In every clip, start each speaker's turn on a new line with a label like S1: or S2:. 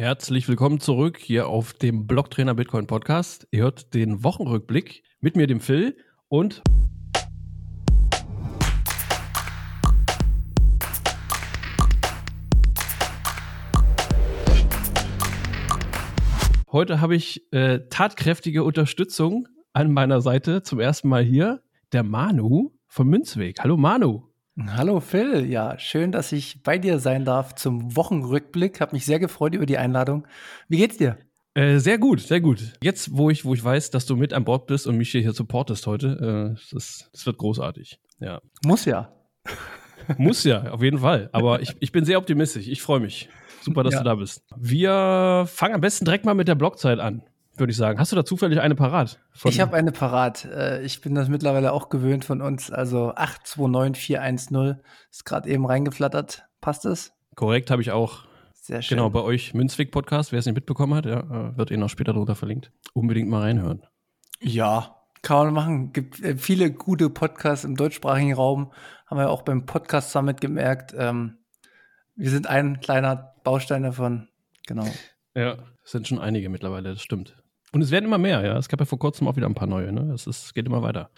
S1: Herzlich willkommen zurück hier auf dem Blocktrainer Bitcoin Podcast. Ihr hört den Wochenrückblick mit mir, dem Phil und Heute habe ich äh, tatkräftige Unterstützung an meiner Seite. Zum ersten Mal hier der Manu vom Münzweg. Hallo Manu.
S2: Hallo Phil, ja, schön, dass ich bei dir sein darf zum Wochenrückblick. Hab mich sehr gefreut über die Einladung. Wie geht's dir?
S1: Äh, sehr gut, sehr gut. Jetzt, wo ich, wo ich weiß, dass du mit an Bord bist und mich hier, hier supportest heute, äh, das, das wird großartig. Ja.
S2: Muss ja.
S1: Muss ja, auf jeden Fall. Aber ich, ich bin sehr optimistisch. Ich freue mich. Super, dass ja. du da bist. Wir fangen am besten direkt mal mit der Blockzeit an würde ich sagen. Hast du da zufällig eine parat?
S2: Ich habe eine parat. Äh, ich bin das mittlerweile auch gewöhnt von uns. Also 829410 ist gerade eben reingeflattert. Passt es?
S1: Korrekt, habe ich auch.
S2: Sehr schön.
S1: Genau, bei euch Münzweg Podcast. Wer es nicht mitbekommen hat, ja, äh, wird eh noch später drunter verlinkt. Unbedingt mal reinhören.
S2: Ja, kann man machen. Gibt äh, viele gute Podcasts im deutschsprachigen Raum. Haben wir auch beim Podcast Summit gemerkt. Ähm, wir sind ein kleiner Baustein davon. Genau.
S1: Ja, es sind schon einige mittlerweile, das stimmt. Und es werden immer mehr, ja. Es gab ja vor kurzem auch wieder ein paar neue, ne? Es ist, geht immer weiter.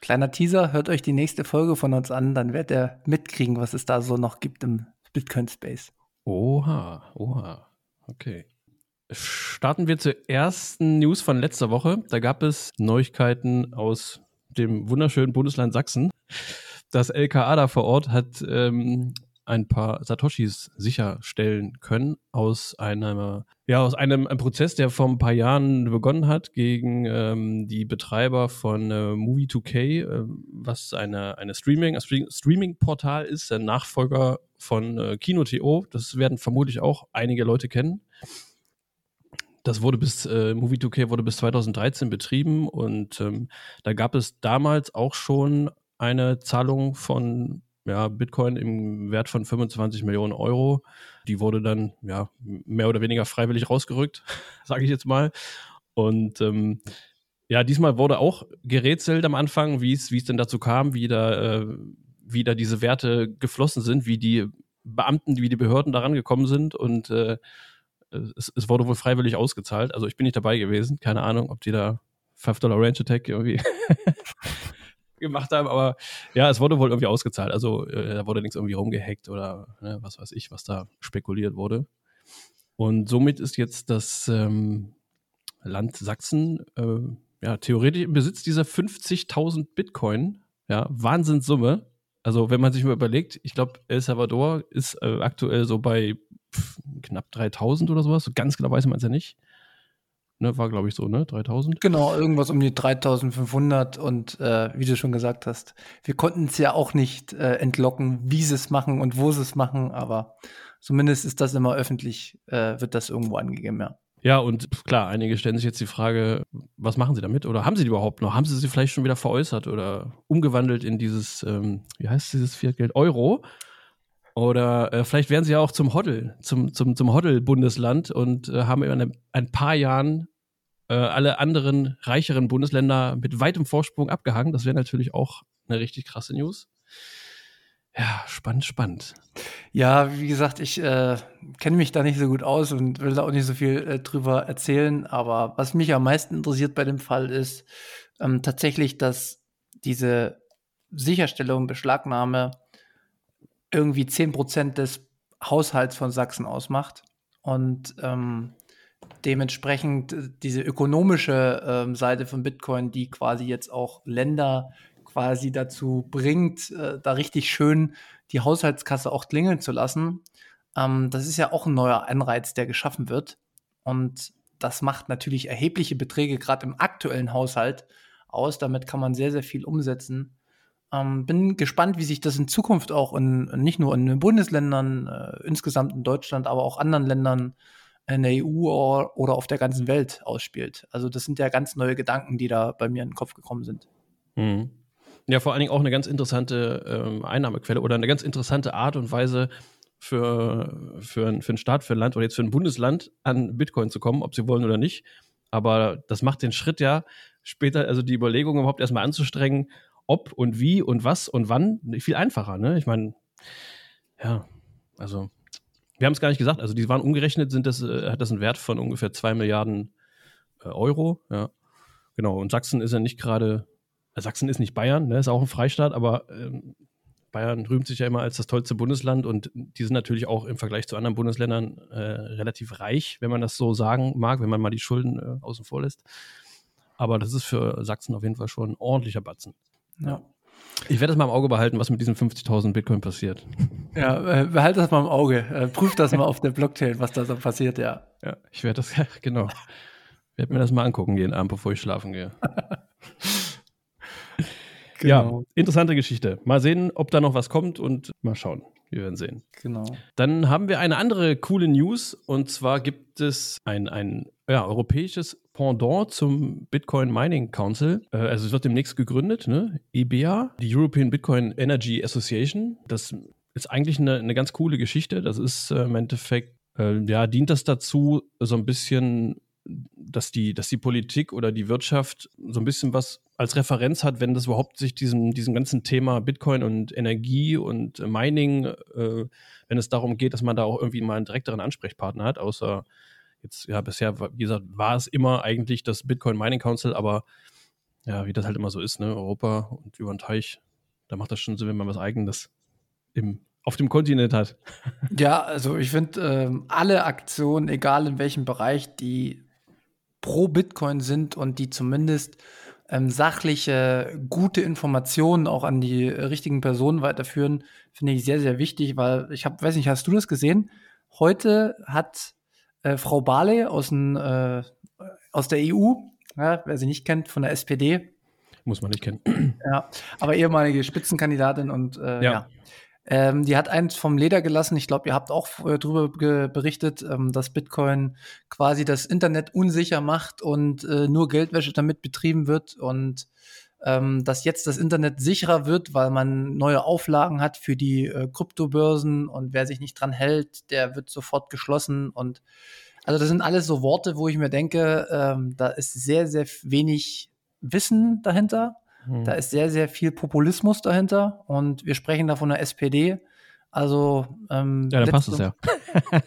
S2: Kleiner Teaser, hört euch die nächste Folge von uns an, dann werdet ihr mitkriegen, was es da so noch gibt im Bitcoin-Space.
S1: Oha, oha. Okay. Starten wir zur ersten News von letzter Woche. Da gab es Neuigkeiten aus dem wunderschönen Bundesland Sachsen. Das LKA da vor Ort hat ähm, ein paar Satoshis sicherstellen können aus einem, ja, aus einem, einem Prozess, der vor ein paar Jahren begonnen hat gegen ähm, die Betreiber von äh, Movie2K, äh, was eine, eine Streaming, ein Streaming-Portal ist, der Nachfolger von äh, Kino.to. Das werden vermutlich auch einige Leute kennen. Das wurde bis, äh, Movie2K wurde bis 2013 betrieben und ähm, da gab es damals auch schon eine Zahlung von ja, Bitcoin im Wert von 25 Millionen Euro. Die wurde dann ja mehr oder weniger freiwillig rausgerückt, sage ich jetzt mal. Und ähm, ja, diesmal wurde auch gerätselt am Anfang, wie es denn dazu kam, wie da, äh, wie da diese Werte geflossen sind, wie die Beamten, wie die Behörden daran gekommen sind und äh, es, es, wurde wohl freiwillig ausgezahlt. Also ich bin nicht dabei gewesen, keine Ahnung, ob die da 5 Dollar Range Attack irgendwie gemacht haben, aber ja, es wurde wohl irgendwie ausgezahlt. Also äh, da wurde nichts irgendwie rumgehackt oder ne, was weiß ich, was da spekuliert wurde. Und somit ist jetzt das ähm, Land Sachsen äh, ja theoretisch im Besitz dieser 50.000 Bitcoin. Ja, Wahnsinnssumme. Also wenn man sich mal überlegt, ich glaube, El Salvador ist äh, aktuell so bei pff, knapp 3.000 oder sowas. So ganz genau weiß man es ja nicht. Ne, war, glaube ich, so, ne? 3000?
S2: Genau, irgendwas um die 3500 und äh, wie du schon gesagt hast, wir konnten es ja auch nicht äh, entlocken, wie sie es machen und wo sie es machen, aber zumindest ist das immer öffentlich, äh, wird das irgendwo angegeben, ja.
S1: Ja, und klar, einige stellen sich jetzt die Frage, was machen sie damit? Oder haben sie die überhaupt noch? Haben sie sie vielleicht schon wieder veräußert oder umgewandelt in dieses, ähm, wie heißt dieses Fiat-Geld? Euro? Oder äh, vielleicht werden sie ja auch zum Hoddle, zum, zum, zum Hoddle-Bundesland und äh, haben in ein paar Jahren äh, alle anderen reicheren Bundesländer mit weitem Vorsprung abgehangen. Das wäre natürlich auch eine richtig krasse News. Ja, spannend, spannend.
S2: Ja, wie gesagt, ich äh, kenne mich da nicht so gut aus und will da auch nicht so viel äh, drüber erzählen. Aber was mich am meisten interessiert bei dem Fall ist ähm, tatsächlich, dass diese Sicherstellung, Beschlagnahme irgendwie 10% des Haushalts von Sachsen ausmacht. Und ähm, dementsprechend äh, diese ökonomische ähm, Seite von Bitcoin, die quasi jetzt auch Länder quasi dazu bringt, äh, da richtig schön die Haushaltskasse auch klingeln zu lassen. Ähm, das ist ja auch ein neuer Anreiz, der geschaffen wird. Und das macht natürlich erhebliche Beträge gerade im aktuellen Haushalt aus. Damit kann man sehr, sehr viel umsetzen. Ähm, bin gespannt, wie sich das in Zukunft auch in, nicht nur in den Bundesländern, äh, insgesamt in Deutschland, aber auch anderen Ländern in der EU oder auf der ganzen Welt ausspielt. Also das sind ja ganz neue Gedanken, die da bei mir in den Kopf gekommen sind.
S1: Mhm. Ja, vor allen Dingen auch eine ganz interessante ähm, Einnahmequelle oder eine ganz interessante Art und Weise für, für, für einen Staat, für ein Land oder jetzt für ein Bundesland an Bitcoin zu kommen, ob sie wollen oder nicht. Aber das macht den Schritt ja später, also die Überlegung überhaupt erstmal anzustrengen, ob und wie und was und wann, viel einfacher. Ne? Ich meine, ja, also wir haben es gar nicht gesagt, also die waren umgerechnet, sind das, äh, hat das einen Wert von ungefähr 2 Milliarden äh, Euro. Ja. Genau, und Sachsen ist ja nicht gerade, äh, Sachsen ist nicht Bayern, ne, ist auch ein Freistaat, aber ähm, Bayern rühmt sich ja immer als das tollste Bundesland und die sind natürlich auch im Vergleich zu anderen Bundesländern äh, relativ reich, wenn man das so sagen mag, wenn man mal die Schulden äh, außen vor lässt. Aber das ist für Sachsen auf jeden Fall schon ein ordentlicher Batzen. Ja. Ich werde das mal im Auge behalten, was mit diesen 50.000 Bitcoin passiert.
S2: Ja, äh, behalte das mal im Auge. Äh, prüf das mal auf der Blockchain, was da so passiert, ja.
S1: Ja, ich werde das, genau. Ich werde mir das mal angucken jeden Abend, bevor ich schlafen gehe. Genau. Ja, interessante Geschichte. Mal sehen, ob da noch was kommt und mal schauen. Wir werden sehen.
S2: Genau.
S1: Dann haben wir eine andere coole News und zwar gibt es ein, ein ja, europäisches Pendant zum Bitcoin Mining Council. Äh, also es wird demnächst gegründet, ne? EBA, die European Bitcoin Energy Association. Das ist eigentlich eine, eine ganz coole Geschichte. Das ist äh, im Endeffekt, äh, ja, dient das dazu, so ein bisschen dass die, dass die Politik oder die Wirtschaft so ein bisschen was als Referenz hat, wenn das überhaupt sich diesem, diesem ganzen Thema Bitcoin und Energie und Mining, äh, wenn es darum geht, dass man da auch irgendwie mal einen direkteren Ansprechpartner hat, außer jetzt, ja, bisher, wie gesagt, war es immer eigentlich das Bitcoin Mining Council, aber ja, wie das halt immer so ist, ne, Europa und über den Teich, da macht das schon Sinn, wenn man was Eigenes im auf dem Kontinent hat.
S2: Ja, also ich finde ähm, alle Aktionen, egal in welchem Bereich, die pro Bitcoin sind und die zumindest ähm, sachliche, gute Informationen auch an die richtigen Personen weiterführen, finde ich sehr, sehr wichtig, weil ich habe, weiß nicht, hast du das gesehen? Heute hat äh, Frau Barley aus, den, äh, aus der EU, ja, wer sie nicht kennt, von der SPD.
S1: Muss man nicht kennen.
S2: Ja, aber ehemalige Spitzenkandidatin und äh, ja. ja ähm, die hat eins vom Leder gelassen. Ich glaube, ihr habt auch äh, darüber berichtet, ähm, dass Bitcoin quasi das Internet unsicher macht und äh, nur Geldwäsche damit betrieben wird und ähm, dass jetzt das Internet sicherer wird, weil man neue Auflagen hat für die äh, Kryptobörsen und wer sich nicht dran hält, der wird sofort geschlossen und also das sind alles so Worte, wo ich mir denke, ähm, da ist sehr, sehr wenig Wissen dahinter. Hm. Da ist sehr, sehr viel Populismus dahinter und wir sprechen da von der SPD. Also
S1: ähm, ja, dann passt es ja.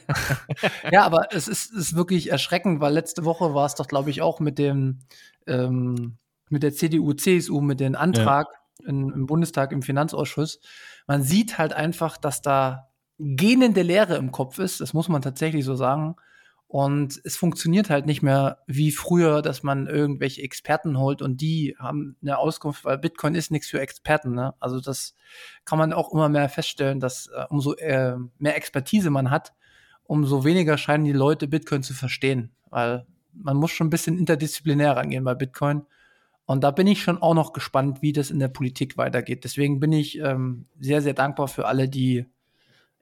S2: ja, aber es ist, ist wirklich erschreckend, weil letzte Woche war es doch, glaube ich, auch mit dem ähm, mit der CDU, CSU, mit dem Antrag ja. in, im Bundestag im Finanzausschuss. Man sieht halt einfach, dass da gähnende Leere im Kopf ist. Das muss man tatsächlich so sagen. Und es funktioniert halt nicht mehr wie früher, dass man irgendwelche Experten holt und die haben eine Auskunft, weil Bitcoin ist nichts für Experten. Ne? Also das kann man auch immer mehr feststellen, dass äh, umso äh, mehr Expertise man hat, umso weniger scheinen die Leute Bitcoin zu verstehen. Weil man muss schon ein bisschen interdisziplinär rangehen bei Bitcoin. Und da bin ich schon auch noch gespannt, wie das in der Politik weitergeht. Deswegen bin ich ähm, sehr, sehr dankbar für alle, die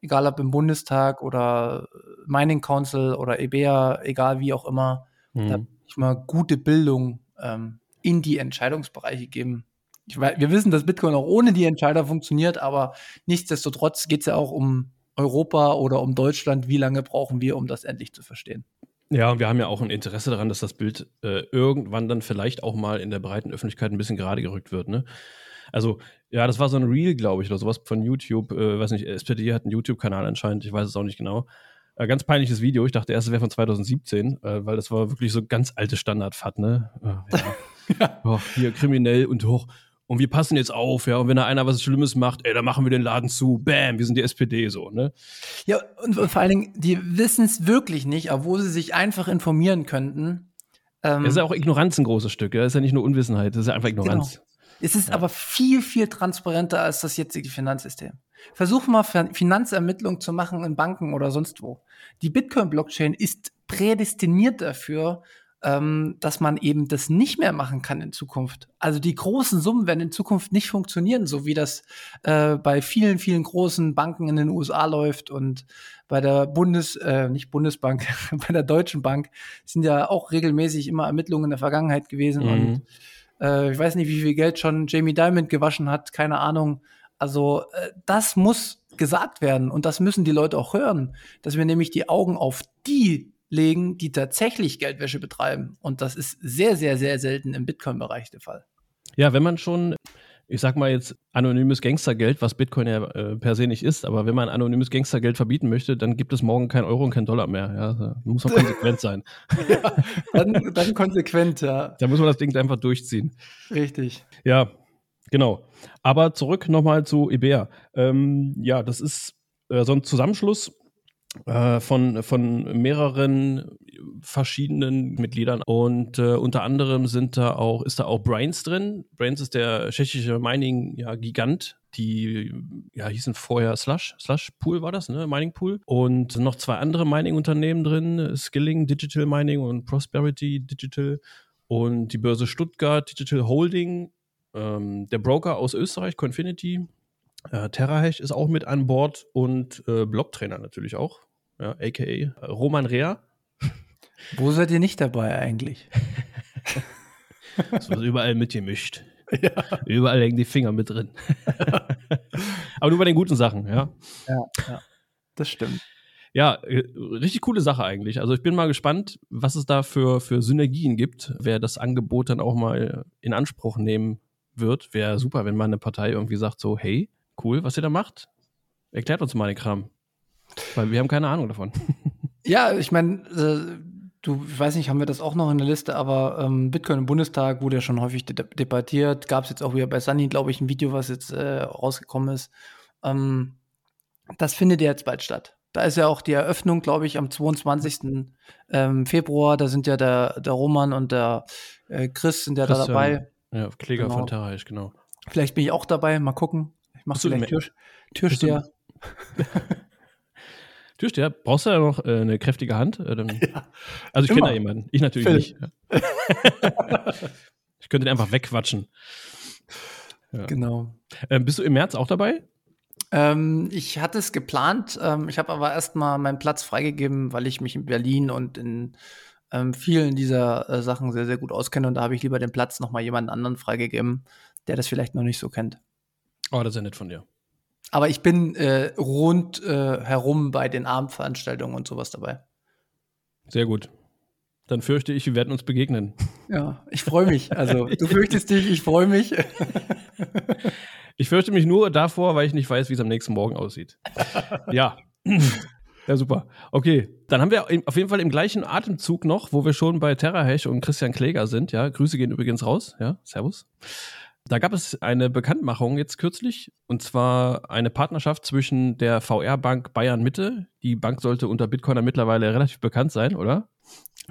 S2: egal ob im Bundestag oder Mining Council oder EBA, egal wie auch immer, mhm. da ich mal gute Bildung ähm, in die Entscheidungsbereiche geben. Ich weiß, wir wissen, dass Bitcoin auch ohne die Entscheider funktioniert, aber nichtsdestotrotz geht es ja auch um Europa oder um Deutschland. Wie lange brauchen wir, um das endlich zu verstehen?
S1: Ja, und wir haben ja auch ein Interesse daran, dass das Bild äh, irgendwann dann vielleicht auch mal in der breiten Öffentlichkeit ein bisschen gerade gerückt wird. Ne? Also, ja, das war so ein Reel, glaube ich, oder sowas von YouTube. Äh, weiß nicht, SPD hat einen YouTube-Kanal anscheinend, ich weiß es auch nicht genau. Äh, ganz peinliches Video. Ich dachte erst, es wäre von 2017, äh, weil das war wirklich so ganz alte Standard-FAT, ne? Äh, ja. ja. Oh, hier kriminell und hoch. Und wir passen jetzt auf, ja. Und wenn da einer was Schlimmes macht, ey, dann machen wir den Laden zu. Bam, wir sind die SPD so, ne?
S2: Ja, und, und vor allen Dingen, die wissen es wirklich nicht, obwohl sie sich einfach informieren könnten.
S1: Ähm, das ist ja auch Ignoranz ein großes Stück, ja. Das ist ja nicht nur Unwissenheit, das ist ja einfach Ignoranz. Genau.
S2: Es ist ja. aber viel, viel transparenter als das jetzige Finanzsystem. Versuch mal Finanzermittlungen zu machen in Banken oder sonst wo. Die Bitcoin-Blockchain ist prädestiniert dafür, ähm, dass man eben das nicht mehr machen kann in Zukunft. Also die großen Summen werden in Zukunft nicht funktionieren, so wie das äh, bei vielen, vielen großen Banken in den USA läuft und bei der Bundes, äh, nicht Bundesbank, bei der Deutschen Bank sind ja auch regelmäßig immer Ermittlungen in der Vergangenheit gewesen mhm. und äh, ich weiß nicht, wie viel Geld schon Jamie Diamond gewaschen hat, keine Ahnung. Also äh, das muss gesagt werden und das müssen die Leute auch hören, dass wir nämlich die Augen auf die legen, die tatsächlich Geldwäsche betreiben. Und das ist sehr, sehr, sehr selten im Bitcoin-Bereich der Fall.
S1: Ja, wenn man schon ich sag mal jetzt anonymes Gangstergeld, was Bitcoin ja äh, per se nicht ist, aber wenn man anonymes Gangstergeld verbieten möchte, dann gibt es morgen kein Euro und kein Dollar mehr. Ja, da muss man konsequent sein.
S2: ja, dann, dann konsequent, ja.
S1: Da muss man das Ding einfach durchziehen.
S2: Richtig.
S1: Ja, genau. Aber zurück nochmal zu Ibea. Ähm, ja, das ist äh, so ein Zusammenschluss von, von mehreren verschiedenen Mitgliedern und äh, unter anderem sind da auch, ist da auch Brains drin. Brains ist der tschechische Mining-Gigant, ja, die ja, hießen vorher Slush, Slush Pool war das, ne? Mining Pool. Und noch zwei andere Mining-Unternehmen drin, Skilling Digital Mining und Prosperity Digital und die Börse Stuttgart Digital Holding, ähm, der Broker aus Österreich, Confinity, äh, TerraHash ist auch mit an Bord und äh, Blocktrainer natürlich auch, ja, aka äh, Roman Rea.
S2: Wo seid ihr nicht dabei eigentlich?
S1: das wird überall mitgemischt. Ja. Überall hängen die Finger mit drin. Aber nur bei den guten Sachen, ja.
S2: Ja, ja. das stimmt.
S1: Ja, äh, richtig coole Sache eigentlich. Also ich bin mal gespannt, was es da für, für Synergien gibt, wer das Angebot dann auch mal in Anspruch nehmen wird. Wäre super, wenn mal eine Partei irgendwie sagt so, hey, cool, was ihr da macht. Erklärt uns mal den Kram. Weil wir haben keine Ahnung davon.
S2: Ja, ich meine, äh, du, ich weiß nicht, haben wir das auch noch in der Liste, aber ähm, Bitcoin im Bundestag wurde ja schon häufig de debattiert. Gab es jetzt auch wieder bei Sunny, glaube ich, ein Video, was jetzt äh, rausgekommen ist. Ähm, das findet ja jetzt bald statt. Da ist ja auch die Eröffnung, glaube ich, am 22. Ähm, Februar. Da sind ja der, der Roman und der äh, Chris sind ja Christian, da dabei.
S1: Ja, Kläger genau. von Terraisch, genau.
S2: Vielleicht bin ich auch dabei, mal gucken. Ich mache vielleicht Tür, Türsteher.
S1: Türsteher, brauchst du da noch äh, eine kräftige Hand? Äh, ja, also ich kenne da jemanden. Ich natürlich Philipp. nicht. ich könnte den einfach wegquatschen.
S2: Ja. Genau.
S1: Ähm, bist du im März auch dabei?
S2: Ähm, ich hatte es geplant. Ähm, ich habe aber erstmal meinen Platz freigegeben, weil ich mich in Berlin und in ähm, vielen dieser äh, Sachen sehr, sehr gut auskenne. Und da habe ich lieber den Platz nochmal jemand anderen freigegeben, der das vielleicht noch nicht so kennt.
S1: Oh, das ist ja nett von dir.
S2: Aber ich bin äh, rund äh, herum bei den Abendveranstaltungen und sowas dabei.
S1: Sehr gut. Dann fürchte ich, wir werden uns begegnen.
S2: Ja, ich freue mich. Also, du fürchtest dich, ich freue mich.
S1: ich fürchte mich nur davor, weil ich nicht weiß, wie es am nächsten Morgen aussieht. Ja. Ja, super. Okay, dann haben wir auf jeden Fall im gleichen Atemzug noch, wo wir schon bei TerraHash und Christian Kläger sind. Ja, Grüße gehen übrigens raus. Ja, Servus. Da gab es eine Bekanntmachung jetzt kürzlich, und zwar eine Partnerschaft zwischen der VR-Bank Bayern Mitte. Die Bank sollte unter Bitcoiner mittlerweile relativ bekannt sein, oder?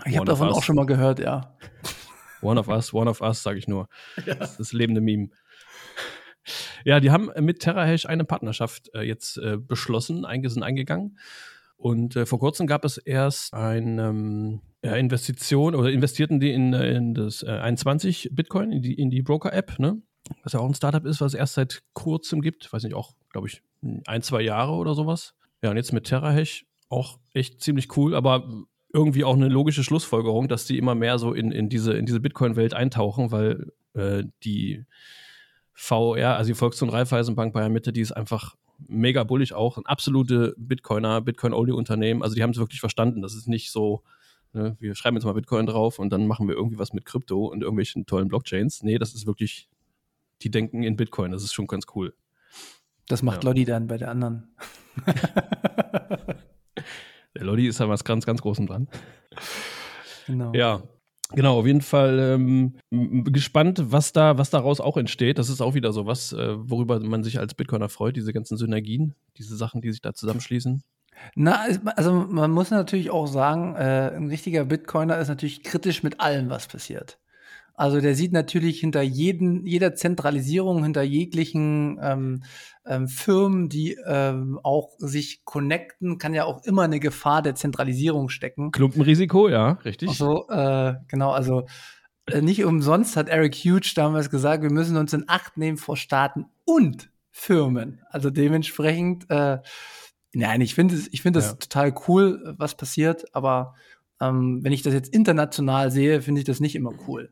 S2: Ich habe davon auch schon mal gehört, ja.
S1: One of us, one of us, sage ich nur. Ja. Das ist das lebende Meme. Ja, die haben mit TerraHash eine Partnerschaft äh, jetzt äh, beschlossen, sind eingegangen. Und äh, vor kurzem gab es erst eine ähm, Investition oder investierten die in, in das äh, 21 Bitcoin, in die, in die Broker-App, ne? Was ja auch ein Startup ist, was es erst seit kurzem gibt. Weiß nicht, auch, glaube ich, ein, zwei Jahre oder sowas. Ja, und jetzt mit TerraHash auch echt ziemlich cool, aber irgendwie auch eine logische Schlussfolgerung, dass die immer mehr so in, in diese, in diese Bitcoin-Welt eintauchen, weil äh, die VR, also die Volks- und Raiffeisenbank Bayern Mitte, die ist einfach mega bullig auch, ein absolute Bitcoiner, Bitcoin-Only-Unternehmen. Also die haben es wirklich verstanden. Das ist nicht so, ne, wir schreiben jetzt mal Bitcoin drauf und dann machen wir irgendwie was mit Krypto und irgendwelchen tollen Blockchains. Nee, das ist wirklich, die denken in Bitcoin. Das ist schon ganz cool.
S2: Das macht ja. Lodi dann bei der anderen.
S1: der Lodi ist da was ganz, ganz Großem dran. Genau. Ja, Genau, auf jeden Fall ähm, gespannt, was da, was daraus auch entsteht. Das ist auch wieder so was, äh, worüber man sich als Bitcoiner freut, diese ganzen Synergien, diese Sachen, die sich da zusammenschließen.
S2: Na, also man muss natürlich auch sagen, äh, ein richtiger Bitcoiner ist natürlich kritisch mit allem, was passiert. Also der sieht natürlich hinter jeden, jeder Zentralisierung, hinter jeglichen ähm, ähm, Firmen, die ähm, auch sich connecten, kann ja auch immer eine Gefahr der Zentralisierung stecken.
S1: Klumpenrisiko, ja, richtig.
S2: So, äh, genau, also äh, nicht umsonst hat Eric Huge damals gesagt, wir müssen uns in Acht nehmen vor Staaten und Firmen. Also dementsprechend, äh, nein, ich finde ich finde das ja. total cool, was passiert, aber ähm, wenn ich das jetzt international sehe, finde ich das nicht immer cool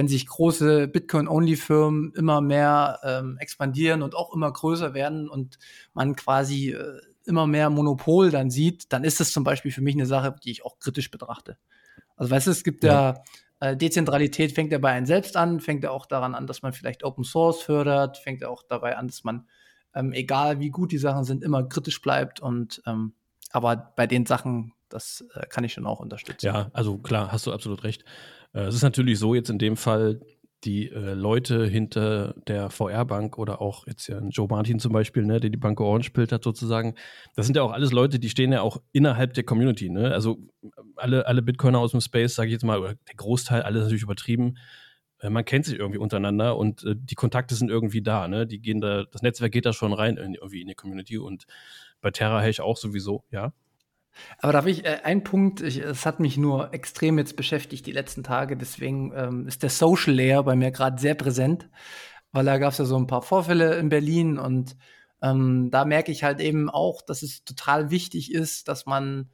S2: wenn sich große Bitcoin-Only-Firmen immer mehr ähm, expandieren und auch immer größer werden und man quasi äh, immer mehr Monopol dann sieht, dann ist das zum Beispiel für mich eine Sache, die ich auch kritisch betrachte. Also weißt du, es gibt ja, Äh, Dezentralität fängt ja bei einem selbst an, fängt ja auch daran an, dass man vielleicht Open Source fördert, fängt ja auch dabei an, dass man, ähm, egal wie gut die Sachen sind, immer kritisch bleibt und ähm, aber bei den Sachen, das äh, kann ich schon auch unterstützen.
S1: Ja, also klar, hast du absolut recht. Äh, es ist natürlich so jetzt in dem Fall, die äh, Leute hinter der VR-Bank oder auch jetzt ja Joe Martin zum Beispiel, ne, der die Bank Orange Bild hat sozusagen, das sind ja auch alles Leute, die stehen ja auch innerhalb der Community. Ne? Also alle, alle Bitcoiner aus dem Space, sage ich jetzt mal, oder der Großteil, alles natürlich übertrieben, äh, man kennt sich irgendwie untereinander und äh, die Kontakte sind irgendwie da. Ne? Die gehen da, das Netzwerk geht da schon rein in, irgendwie in die Community und bei Terra Hash auch sowieso, ja.
S2: Aber da habe ich äh, einen Punkt, es hat mich nur extrem jetzt beschäftigt die letzten Tage, deswegen ähm, ist der Social Layer bei mir gerade sehr präsent, weil da gab es ja so ein paar Vorfälle in Berlin und ähm, da merke ich halt eben auch, dass es total wichtig ist, dass man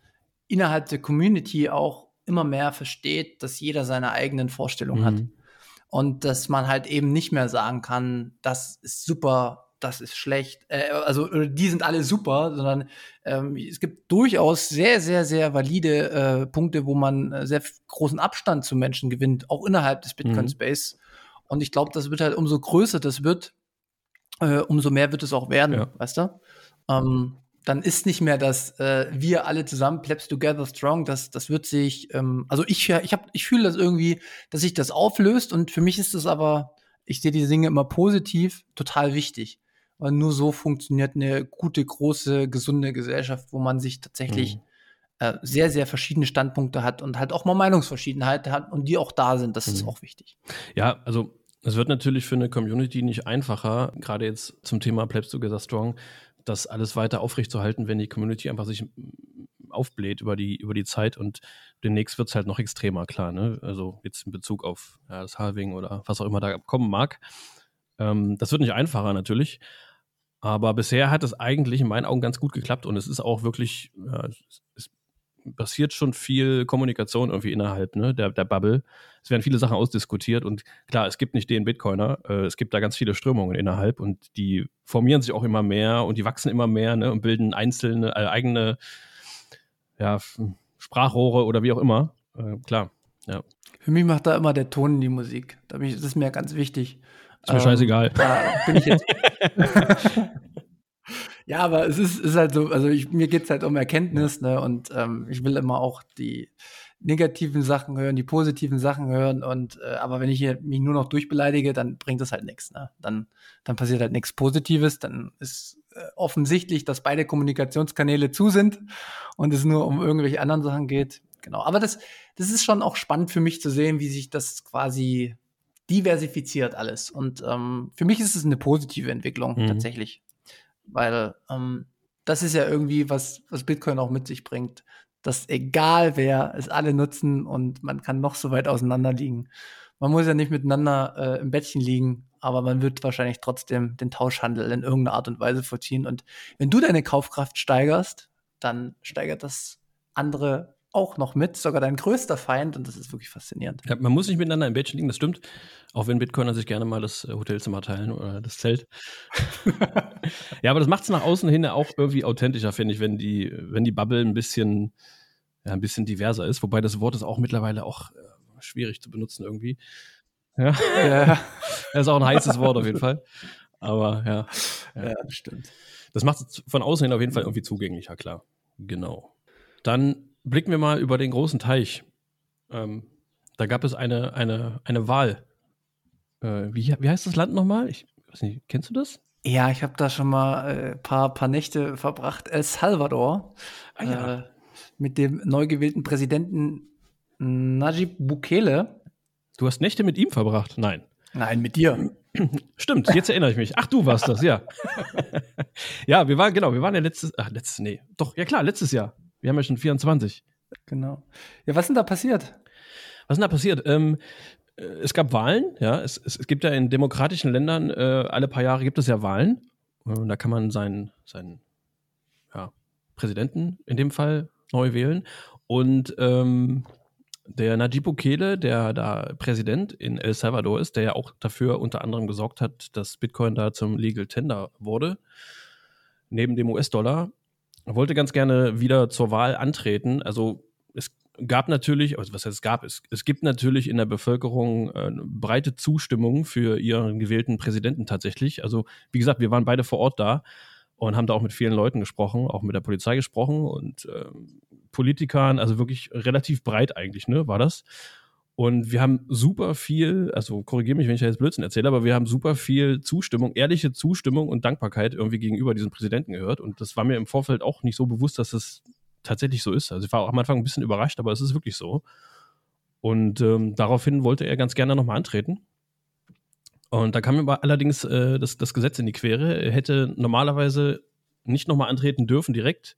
S2: innerhalb der Community auch immer mehr versteht, dass jeder seine eigenen Vorstellungen mhm. hat. Und dass man halt eben nicht mehr sagen kann, das ist super das ist schlecht. Äh, also die sind alle super, sondern ähm, es gibt durchaus sehr, sehr, sehr valide äh, Punkte, wo man äh, sehr großen Abstand zu Menschen gewinnt, auch innerhalb des Bitcoin-Space. Mhm. Und ich glaube, das wird halt umso größer das wird, äh, umso mehr wird es auch werden, ja. weißt du? Ähm, dann ist nicht mehr das äh, wir alle zusammen plebs together strong das das wird sich ähm, also ich ich habe ich fühle das irgendwie dass sich das auflöst und für mich ist das aber ich sehe diese Dinge immer positiv total wichtig nur so funktioniert eine gute, große, gesunde Gesellschaft, wo man sich tatsächlich mhm. äh, sehr, sehr verschiedene Standpunkte hat und halt auch mal Meinungsverschiedenheit hat und die auch da sind. Das mhm. ist auch wichtig.
S1: Ja, also es wird natürlich für eine Community nicht einfacher, gerade jetzt zum Thema Plebs Together Strong, das alles weiter aufrechtzuerhalten, wenn die Community einfach sich aufbläht über die, über die Zeit und demnächst wird es halt noch extremer, klar, ne? Also jetzt in Bezug auf ja, das Halving oder was auch immer da kommen mag. Ähm, das wird nicht einfacher natürlich. Aber bisher hat es eigentlich in meinen Augen ganz gut geklappt und es ist auch wirklich, ja, es passiert schon viel Kommunikation irgendwie innerhalb ne, der, der Bubble. Es werden viele Sachen ausdiskutiert und klar, es gibt nicht den Bitcoiner, äh, es gibt da ganz viele Strömungen innerhalb und die formieren sich auch immer mehr und die wachsen immer mehr ne, und bilden einzelne, äh, eigene ja, Sprachrohre oder wie auch immer. Äh, klar, ja.
S2: Für mich macht da immer der Ton in die Musik. Das ist mir ganz wichtig.
S1: Ist mir ähm, scheißegal. Da bin ich jetzt.
S2: ja, aber es ist, ist halt so, also ich, mir geht es halt um Erkenntnis, ne? Und ähm, ich will immer auch die negativen Sachen hören, die positiven Sachen hören. Und äh, aber wenn ich hier mich nur noch durchbeleidige, dann bringt das halt nichts. Ne? Dann, dann passiert halt nichts Positives. Dann ist äh, offensichtlich, dass beide Kommunikationskanäle zu sind und es nur um irgendwelche anderen Sachen geht. Genau. Aber das, das ist schon auch spannend für mich zu sehen, wie sich das quasi diversifiziert alles. Und ähm, für mich ist es eine positive Entwicklung mhm. tatsächlich. Weil ähm, das ist ja irgendwie, was, was Bitcoin auch mit sich bringt. Dass egal wer, es alle nutzen und man kann noch so weit auseinander liegen. Man muss ja nicht miteinander äh, im Bettchen liegen, aber man wird wahrscheinlich trotzdem den Tauschhandel in irgendeiner Art und Weise vollziehen. Und wenn du deine Kaufkraft steigerst, dann steigert das andere auch noch mit, sogar dein größter Feind und das ist wirklich faszinierend.
S1: Ja, man muss nicht miteinander im Bettchen liegen, das stimmt. Auch wenn Bitcoiner sich gerne mal das äh, Hotelzimmer teilen oder das Zelt. ja, aber das macht es nach außen hin auch irgendwie authentischer, finde ich, wenn die, wenn die Bubble ein bisschen, ja, ein bisschen diverser ist. Wobei das Wort ist auch mittlerweile auch äh, schwierig zu benutzen irgendwie. Ja. ja. das ist auch ein heißes Wort auf jeden Fall. Aber ja.
S2: Ja, ja stimmt.
S1: Das macht es von außen hin auf jeden Fall irgendwie zugänglicher, klar. Genau. Dann blicken wir mal über den großen Teich. Ähm, da gab es eine, eine, eine Wahl. Äh, wie, wie heißt das Land nochmal? Ich weiß nicht, kennst du das?
S2: Ja, ich habe da schon mal ein äh, paar, paar Nächte verbracht. El Salvador. Ah, ja. äh, mit dem neu gewählten Präsidenten Najib Bukele.
S1: Du hast Nächte mit ihm verbracht? Nein.
S2: Nein, mit dir.
S1: Stimmt, jetzt erinnere ich mich. Ach, du warst das, ja. ja, wir waren, genau, wir waren ja letztes, ach, letztes, nee, doch, ja klar, letztes Jahr. Wir haben ja schon 24.
S2: Genau. Ja, was ist denn da passiert?
S1: Was ist denn da passiert? Ähm, äh, es gab Wahlen, ja. Es, es, es, gibt ja in demokratischen Ländern, äh, alle paar Jahre gibt es ja Wahlen. Und da kann man seinen, seinen ja, Präsidenten in dem Fall neu wählen. Und ähm, der Najib Bukele, der da Präsident in El Salvador ist, der ja auch dafür unter anderem gesorgt hat, dass Bitcoin da zum Legal Tender wurde, neben dem US-Dollar, wollte ganz gerne wieder zur Wahl antreten. Also es gab natürlich, also was heißt es gab, es, es gibt natürlich in der Bevölkerung äh, breite Zustimmung für ihren gewählten Präsidenten tatsächlich. Also wie gesagt, wir waren beide vor Ort da und haben da auch mit vielen Leuten gesprochen, auch mit der Polizei gesprochen und äh, Politikern, also wirklich relativ breit eigentlich, ne, war das. Und wir haben super viel, also korrigiere mich, wenn ich jetzt Blödsinn erzähle, aber wir haben super viel Zustimmung, ehrliche Zustimmung und Dankbarkeit irgendwie gegenüber diesem Präsidenten gehört. Und das war mir im Vorfeld auch nicht so bewusst, dass das tatsächlich so ist. Also ich war auch am Anfang ein bisschen überrascht, aber es ist wirklich so. Und ähm, daraufhin wollte er ganz gerne nochmal antreten. Und da kam mir allerdings äh, das, das Gesetz in die Quere. Er hätte normalerweise nicht nochmal antreten dürfen direkt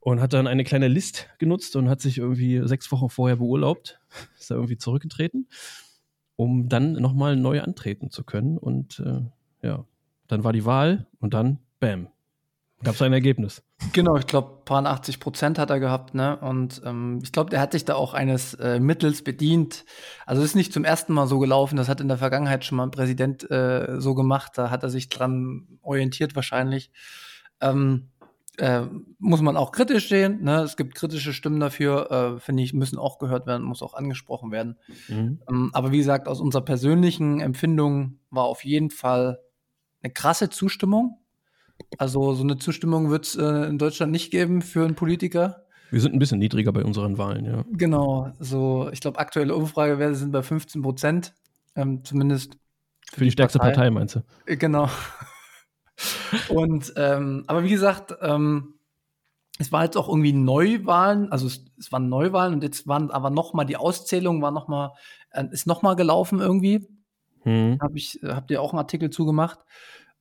S1: und hat dann eine kleine List genutzt und hat sich irgendwie sechs Wochen vorher beurlaubt, ist da irgendwie zurückgetreten, um dann nochmal neu antreten zu können. Und äh, ja, dann war die Wahl und dann, bam, gab es ein Ergebnis.
S2: Genau, ich glaube, paar 80 Prozent hat er gehabt, ne? Und ähm, ich glaube, der hat sich da auch eines äh, Mittels bedient. Also es ist nicht zum ersten Mal so gelaufen, das hat in der Vergangenheit schon mal ein Präsident äh, so gemacht, da hat er sich dran orientiert wahrscheinlich. Ähm, äh, muss man auch kritisch sehen. Ne? Es gibt kritische Stimmen dafür, äh, finde ich, müssen auch gehört werden, muss auch angesprochen werden. Mhm. Ähm, aber wie gesagt, aus unserer persönlichen Empfindung war auf jeden Fall eine krasse Zustimmung. Also so eine Zustimmung wird es äh, in Deutschland nicht geben für einen Politiker.
S1: Wir sind ein bisschen niedriger bei unseren Wahlen, ja.
S2: Genau, so ich glaube, aktuelle Umfragewerte sind bei 15 Prozent, ähm, zumindest.
S1: Für, für die, die, stärkste Partei. Partei, meinst du?
S2: Äh, genau. Und ähm, aber wie gesagt, ähm, es war jetzt auch irgendwie Neuwahlen, also es, es waren Neuwahlen und jetzt waren aber noch mal die Auszählung war noch mal äh, ist noch mal gelaufen irgendwie. Hm. Hab ich habt ihr auch einen Artikel zugemacht,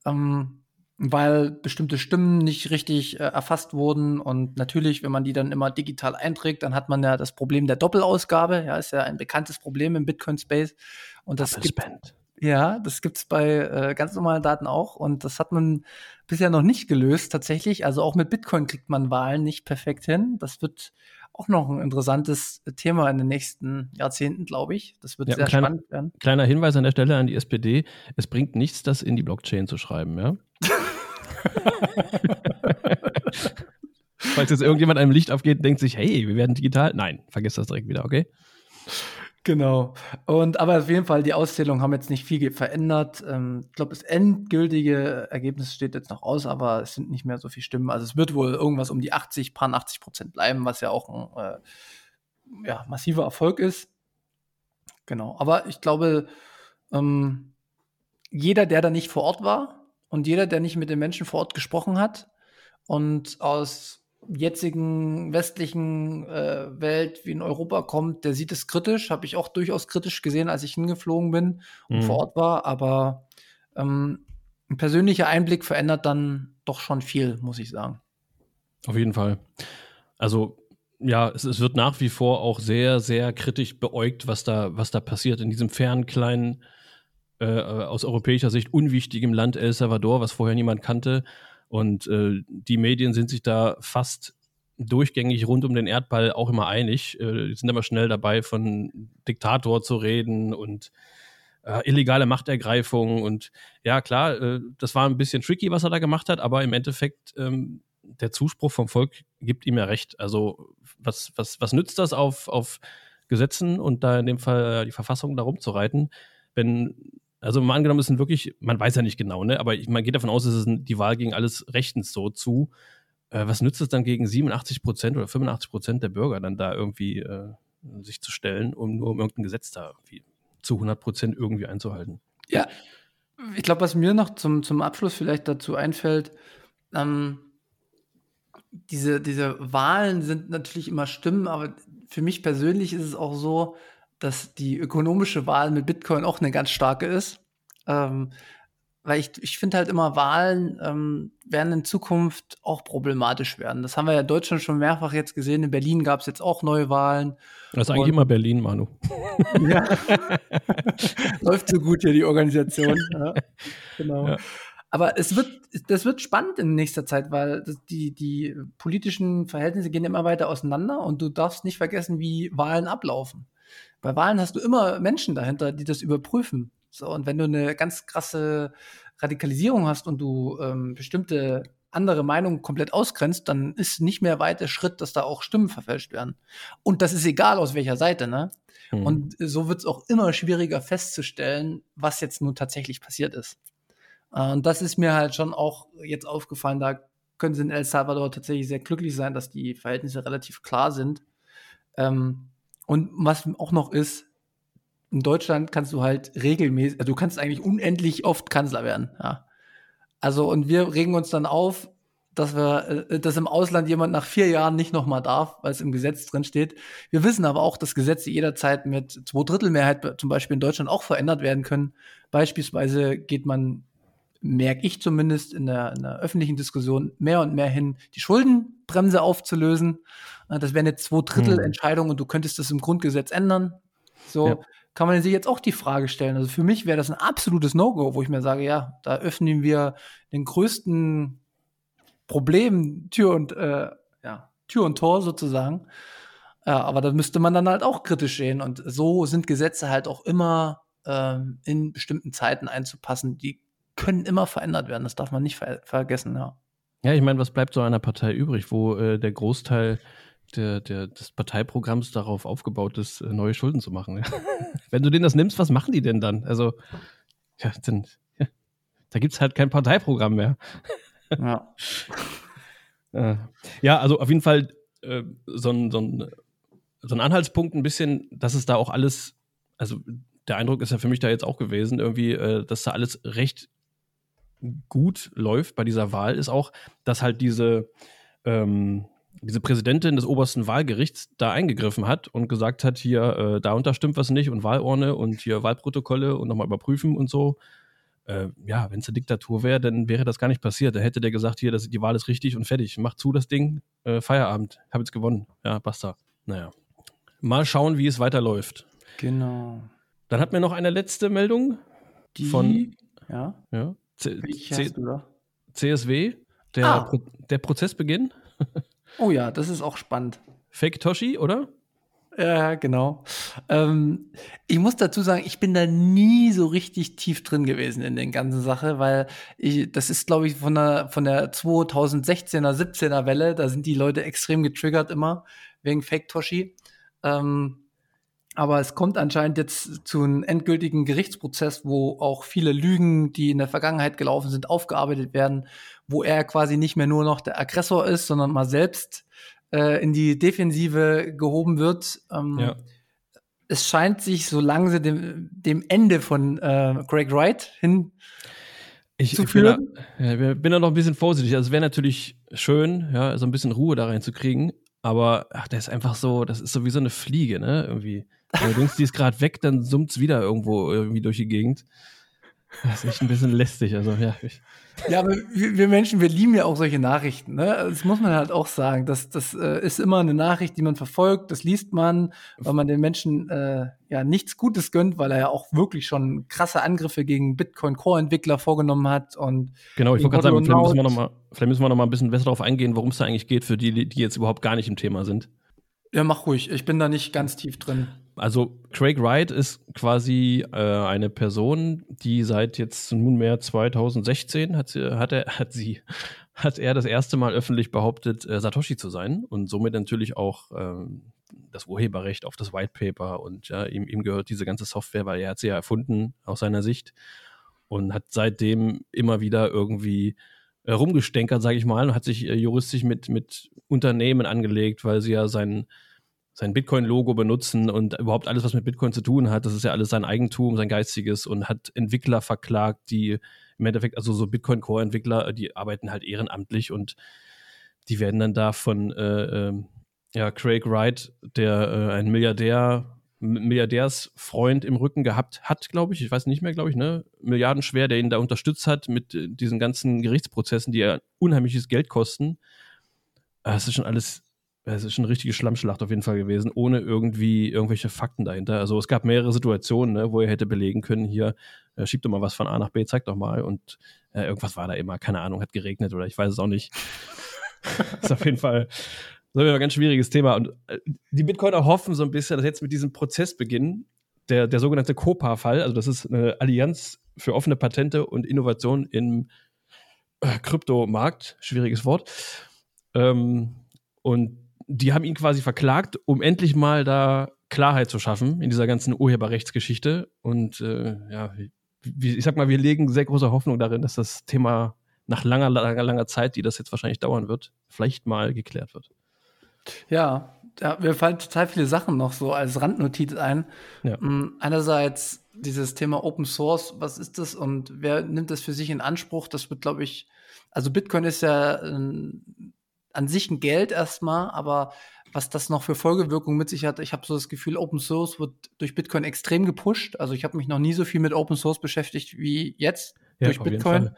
S2: ähm, weil bestimmte Stimmen nicht richtig äh, erfasst wurden und natürlich, wenn man die dann immer digital einträgt, dann hat man ja das Problem der Doppelausgabe. Ja, ist ja ein bekanntes Problem im Bitcoin Space und das gibt, ja, das gibt's bei äh, ganz normalen Daten auch und das hat man bisher noch nicht gelöst tatsächlich. Also auch mit Bitcoin kriegt man Wahlen nicht perfekt hin. Das wird auch noch ein interessantes Thema in den nächsten Jahrzehnten, glaube ich. Das wird ja, sehr kleiner, spannend werden.
S1: Kleiner Hinweis an der Stelle an die SPD: Es bringt nichts, das in die Blockchain zu schreiben, ja. Falls jetzt irgendjemand einem Licht aufgeht, denkt sich, hey, wir werden digital. Nein, vergiss das direkt wieder, okay?
S2: Genau. Und aber auf jeden Fall, die Auszählungen haben jetzt nicht viel verändert. Ähm, ich glaube, das endgültige Ergebnis steht jetzt noch aus, aber es sind nicht mehr so viele Stimmen. Also es wird wohl irgendwas um die 80, paar 80 Prozent bleiben, was ja auch ein äh, ja, massiver Erfolg ist. Genau. Aber ich glaube, ähm, jeder, der da nicht vor Ort war und jeder, der nicht mit den Menschen vor Ort gesprochen hat und aus jetzigen westlichen äh, Welt wie in Europa kommt, der sieht es kritisch. Habe ich auch durchaus kritisch gesehen, als ich hingeflogen bin und mhm. vor Ort war. Aber ähm, ein persönlicher Einblick verändert dann doch schon viel, muss ich sagen.
S1: Auf jeden Fall. Also ja, es, es, wird nach wie vor auch sehr, sehr kritisch beäugt, was da, was da passiert in diesem fernen, kleinen, äh, aus europäischer Sicht unwichtigem Land El Salvador, was vorher niemand kannte. Und äh, die Medien sind sich da fast durchgängig rund um den Erdball auch immer einig. Äh, sind immer schnell dabei, von Diktator zu reden und äh, illegale Machtergreifung. Und ja, klar, äh, das war ein bisschen tricky, was er da gemacht hat, aber im Endeffekt, ähm, der Zuspruch vom Volk gibt ihm ja recht. Also, was, was, was nützt das auf, auf Gesetzen und da in dem Fall die Verfassung da rumzureiten, wenn also mal angenommen, es sind wirklich, man weiß ja nicht genau, ne? aber man geht davon aus, dass es die Wahl gegen alles rechtens so zu. Äh, was nützt es dann gegen 87 Prozent oder 85 Prozent der Bürger dann da irgendwie äh, sich zu stellen, um nur um irgendein Gesetz da zu 100 Prozent irgendwie einzuhalten?
S2: Ja, ich glaube, was mir noch zum, zum Abschluss vielleicht dazu einfällt, ähm, diese, diese Wahlen sind natürlich immer Stimmen, aber für mich persönlich ist es auch so, dass die ökonomische Wahl mit Bitcoin auch eine ganz starke ist. Ähm, weil ich, ich finde halt immer, Wahlen ähm, werden in Zukunft auch problematisch werden. Das haben wir ja in Deutschland schon mehrfach jetzt gesehen. In Berlin gab es jetzt auch neue Wahlen.
S1: Das ist eigentlich immer Berlin, Manu.
S2: ja. Läuft so gut hier die Organisation. Ja. Genau. Ja. Aber es wird, das wird spannend in nächster Zeit, weil die, die politischen Verhältnisse gehen immer weiter auseinander und du darfst nicht vergessen, wie Wahlen ablaufen. Bei Wahlen hast du immer Menschen dahinter, die das überprüfen. So, und wenn du eine ganz krasse Radikalisierung hast und du ähm, bestimmte andere Meinung komplett ausgrenzt, dann ist nicht mehr weit der Schritt, dass da auch Stimmen verfälscht werden. Und das ist egal aus welcher Seite, ne? Mhm. Und so wird es auch immer schwieriger festzustellen, was jetzt nun tatsächlich passiert ist. Äh, und das ist mir halt schon auch jetzt aufgefallen, da können sie in El Salvador tatsächlich sehr glücklich sein, dass die Verhältnisse relativ klar sind. Ähm, und was auch noch ist, in Deutschland kannst du halt regelmäßig, also du kannst eigentlich unendlich oft Kanzler werden, ja. Also, und wir regen uns dann auf, dass wir, äh, dass im Ausland jemand nach vier Jahren nicht nochmal darf, weil es im Gesetz drin steht. Wir wissen aber auch, dass Gesetze jederzeit mit zwei Drittel Mehrheit zum Beispiel in Deutschland auch verändert werden können. Beispielsweise geht man, merke ich zumindest in der, in der öffentlichen Diskussion, mehr und mehr hin, die Schuldenbremse aufzulösen. Äh, das wäre eine zwei Drittel hm. Entscheidung und du könntest das im Grundgesetz ändern. So, ja kann man sich jetzt auch die Frage stellen. Also für mich wäre das ein absolutes No-Go, wo ich mir sage, ja, da öffnen wir den größten Problem Tür und äh, ja, Tür und Tor sozusagen. Ja, aber da müsste man dann halt auch kritisch sehen. Und so sind Gesetze halt auch immer ähm, in bestimmten Zeiten einzupassen. Die können immer verändert werden. Das darf man nicht ver vergessen, ja.
S1: Ja, ich meine, was bleibt so einer Partei übrig, wo äh, der Großteil der, der, des Parteiprogramms darauf aufgebaut ist, äh, neue Schulden zu machen. Wenn du denen das nimmst, was machen die denn dann? Also, ja, dann, ja, da gibt es halt kein Parteiprogramm mehr. Ja. äh, ja, also auf jeden Fall äh, so, ein, so, ein, so ein Anhaltspunkt ein bisschen, dass es da auch alles, also der Eindruck ist ja für mich da jetzt auch gewesen, irgendwie, äh, dass da alles recht gut läuft bei dieser Wahl, ist auch, dass halt diese ähm, diese Präsidentin des obersten Wahlgerichts da eingegriffen hat und gesagt hat, hier, äh, da unterstimmt was nicht und Wahlurne und hier Wahlprotokolle und nochmal überprüfen und so. Äh, ja, wenn es eine Diktatur wäre, dann wäre das gar nicht passiert. Da hätte der gesagt, hier, das, die Wahl ist richtig und fertig. Mach zu das Ding, äh, Feierabend, hab jetzt gewonnen. Ja, basta. Naja. Mal schauen, wie es weiterläuft.
S2: Genau.
S1: Dann hat mir noch eine letzte Meldung
S2: die,
S1: von
S2: ja,
S1: ja C C CSW, der, ah. Pro der Prozessbeginn.
S2: Oh ja, das ist auch spannend.
S1: Fake Toshi, oder?
S2: Ja, genau. Ähm, ich muss dazu sagen, ich bin da nie so richtig tief drin gewesen in den ganzen Sache, weil ich, das ist, glaube ich, von der, von der 2016er, 17er Welle, da sind die Leute extrem getriggert immer wegen Fake Toshi. Ähm, aber es kommt anscheinend jetzt zu einem endgültigen Gerichtsprozess, wo auch viele Lügen, die in der Vergangenheit gelaufen sind, aufgearbeitet werden, wo er quasi nicht mehr nur noch der Aggressor ist, sondern mal selbst äh, in die Defensive gehoben wird. Ähm, ja. Es scheint sich so langsam dem, dem Ende von äh, Greg Wright hin
S1: ich, zu führen. Bin da, ja, bin da noch ein bisschen vorsichtig. Also es wäre natürlich schön, ja, so ein bisschen Ruhe da reinzukriegen. Aber ach, der ist einfach so, das ist so wie so eine Fliege, ne? Irgendwie. Wenn du denkst, die ist gerade weg, dann summt es wieder irgendwo irgendwie durch die Gegend. Das ist echt ein bisschen lästig. Also, ja,
S2: ja aber wir Menschen, wir lieben ja auch solche Nachrichten. Ne? Das muss man halt auch sagen. Das, das äh, ist immer eine Nachricht, die man verfolgt. Das liest man, weil man den Menschen äh, ja nichts Gutes gönnt, weil er ja auch wirklich schon krasse Angriffe gegen Bitcoin-Core-Entwickler vorgenommen hat. Und
S1: genau, ich wollte gerade sagen, vielleicht müssen, wir noch mal, vielleicht müssen wir noch mal ein bisschen besser darauf eingehen, worum es da eigentlich geht, für die, die jetzt überhaupt gar nicht im Thema sind.
S2: Ja, mach ruhig. Ich bin da nicht ganz tief drin.
S1: Also Craig Wright ist quasi äh, eine Person, die seit jetzt nunmehr 2016 hat sie, hat er, hat sie, hat er das erste Mal öffentlich behauptet, äh, Satoshi zu sein und somit natürlich auch ähm, das Urheberrecht auf das White Paper und ja, ihm, ihm gehört diese ganze Software, weil er hat sie ja erfunden aus seiner Sicht und hat seitdem immer wieder irgendwie äh, rumgestänkert, sage ich mal, und hat sich äh, juristisch mit, mit Unternehmen angelegt, weil sie ja sein sein Bitcoin-Logo benutzen und überhaupt alles, was mit Bitcoin zu tun hat. Das ist ja alles sein Eigentum, sein geistiges und hat Entwickler verklagt, die im Endeffekt, also so Bitcoin-Core-Entwickler, die arbeiten halt ehrenamtlich und die werden dann da von äh, äh, ja, Craig Wright, der äh, ein Milliardär, Milliardärsfreund im Rücken gehabt hat, glaube ich, ich weiß nicht mehr, glaube ich, ne, milliardenschwer, der ihn da unterstützt hat mit äh, diesen ganzen Gerichtsprozessen, die ja unheimliches Geld kosten. Das ist schon alles es ist schon eine richtige Schlammschlacht auf jeden Fall gewesen, ohne irgendwie irgendwelche Fakten dahinter. Also es gab mehrere Situationen, ne, wo er hätte belegen können, hier, äh, schieb doch mal was von A nach B, zeig doch mal. Und äh, irgendwas war da immer, keine Ahnung, hat geregnet oder ich weiß es auch nicht. ist auf jeden Fall so ein ganz schwieriges Thema. Und äh, die Bitcoiner hoffen so ein bisschen, dass jetzt mit diesem Prozessbeginn der, der sogenannte COPA-Fall, also das ist eine Allianz für offene Patente und Innovation im äh, Kryptomarkt, schwieriges Wort. Ähm, und die haben ihn quasi verklagt, um endlich mal da Klarheit zu schaffen in dieser ganzen Urheberrechtsgeschichte. Und äh, ja, ich sag mal, wir legen sehr große Hoffnung darin, dass das Thema nach langer, langer, langer Zeit, die das jetzt wahrscheinlich dauern wird, vielleicht mal geklärt wird.
S2: Ja, ja, mir fallen total viele Sachen noch so als Randnotiz ein. Ja. Mm, einerseits dieses Thema Open Source, was ist das und wer nimmt das für sich in Anspruch? Das wird, glaube ich, also Bitcoin ist ja äh, an sich ein Geld erstmal, aber was das noch für Folgewirkungen mit sich hat, ich habe so das Gefühl, Open Source wird durch Bitcoin extrem gepusht. Also ich habe mich noch nie so viel mit Open Source beschäftigt wie jetzt ja, durch Bitcoin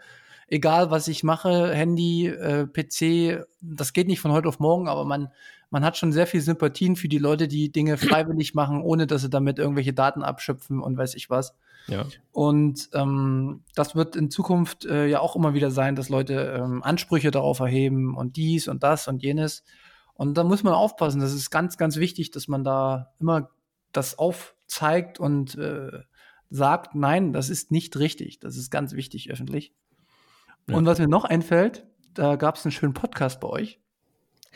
S2: egal was ich mache, Handy, äh, PC, das geht nicht von heute auf morgen, aber man, man hat schon sehr viel Sympathien für die Leute, die Dinge freiwillig machen, ohne dass sie damit irgendwelche Daten abschöpfen und weiß ich was.
S1: Ja.
S2: Und ähm, das wird in Zukunft äh, ja auch immer wieder sein, dass Leute ähm, Ansprüche darauf erheben und dies und das und jenes. Und da muss man aufpassen. Das ist ganz, ganz wichtig, dass man da immer das aufzeigt und äh, sagt, nein, das ist nicht richtig. Das ist ganz wichtig öffentlich. Ja. Und was mir noch einfällt, da gab es einen schönen Podcast bei euch.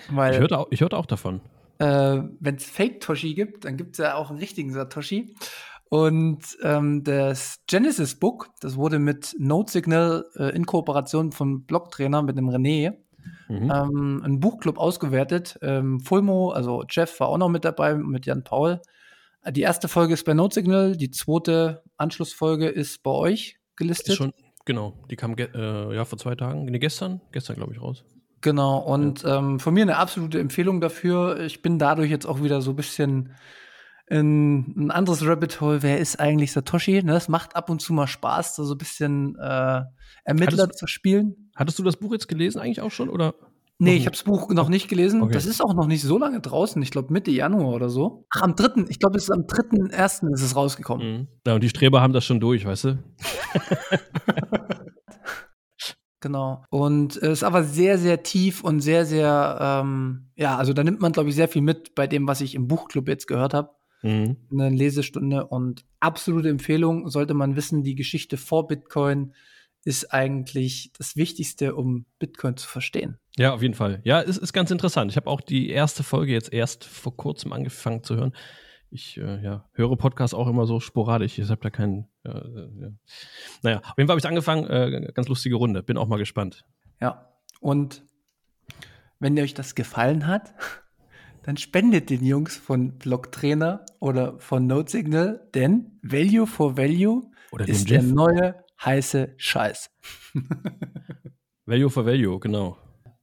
S1: Weil, ich, hörte auch, ich hörte auch davon.
S2: Äh, Wenn es Fake-Toshi gibt, dann gibt es ja auch einen richtigen Satoshi. Und ähm, das Genesis Book, das wurde mit Note Signal äh, in Kooperation von Blogtrainer mit dem René, mhm. ähm, ein Buchclub ausgewertet. Ähm, Fulmo, also Jeff war auch noch mit dabei, mit Jan Paul. Die erste Folge ist bei Note Signal, die zweite Anschlussfolge ist bei euch gelistet. Ist
S1: schon, Genau, die kam äh, ja vor zwei Tagen, nee, gestern, gestern glaube ich raus.
S2: Genau, und ja. ähm, von mir eine absolute Empfehlung dafür. Ich bin dadurch jetzt auch wieder so ein bisschen in ein anderes Rabbit Hole. Wer ist eigentlich Satoshi? Ne, das macht ab und zu mal Spaß, so ein bisschen äh, Ermittler hattest, zu spielen.
S1: Hattest du das Buch jetzt gelesen eigentlich auch schon? Oder?
S2: Nee, ich habe das Buch noch nicht gelesen. Okay. Das ist auch noch nicht so lange draußen. Ich glaube Mitte Januar oder so. Ach, am dritten. Ich glaube, es ist am dritten ersten ist es rausgekommen.
S1: Mhm. Ja, und die Streber haben das schon durch, weißt du?
S2: genau. Und es ist aber sehr, sehr tief und sehr, sehr, ähm, ja, also da nimmt man, glaube ich, sehr viel mit bei dem, was ich im Buchclub jetzt gehört habe. Mhm. Eine Lesestunde und absolute Empfehlung, sollte man wissen, die Geschichte vor Bitcoin ist eigentlich das Wichtigste, um Bitcoin zu verstehen.
S1: Ja, auf jeden Fall. Ja, es ist ganz interessant. Ich habe auch die erste Folge jetzt erst vor kurzem angefangen zu hören. Ich äh, ja, höre Podcasts auch immer so sporadisch. Ich habe da keinen. Äh, ja. Naja, auf jeden Fall habe ich angefangen. Äh, ganz lustige Runde. Bin auch mal gespannt.
S2: Ja, und wenn euch das gefallen hat, dann spendet den Jungs von Blocktrainer oder von Notesignal, denn Value for Value oder ist der neue heiße Scheiß.
S1: Value for Value, genau.